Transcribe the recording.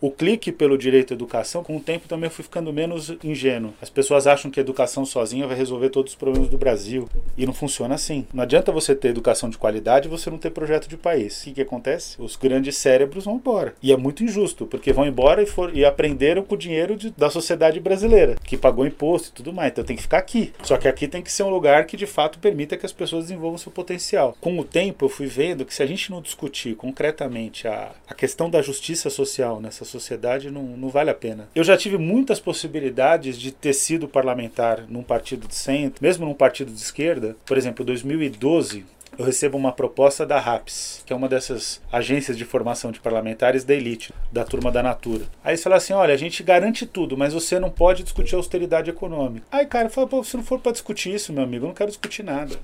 O clique pelo direito à educação, com o tempo também eu fui ficando menos ingênuo. As pessoas acham que a educação sozinha vai resolver todos os problemas do Brasil. E não funciona assim. Não adianta você ter educação de qualidade e você não ter projeto de país. O que, que acontece? Os grandes cérebros vão embora. E é muito injusto, porque vão embora e, for, e aprenderam com o dinheiro de, da sociedade brasileira, que pagou imposto e tudo mais. Então tem que ficar aqui. Só que aqui tem que ser um lugar que de fato permita que as pessoas desenvolvam seu potencial. Com o tempo, eu fui vendo que se a gente não discutir concretamente a, a questão da justiça social nessa sociedade, não, não vale a pena. Eu já tive muitas possibilidades de ter sido parlamentar num partido de centro, mesmo num partido de esquerda. Por exemplo, em 2012, eu recebo uma proposta da RAPS, que é uma dessas agências de formação de parlamentares da elite, da turma da Natura. Aí eles falam assim: olha, a gente garante tudo, mas você não pode discutir austeridade econômica. Aí, cara, fala, se não for para discutir isso, meu amigo, eu não quero discutir nada.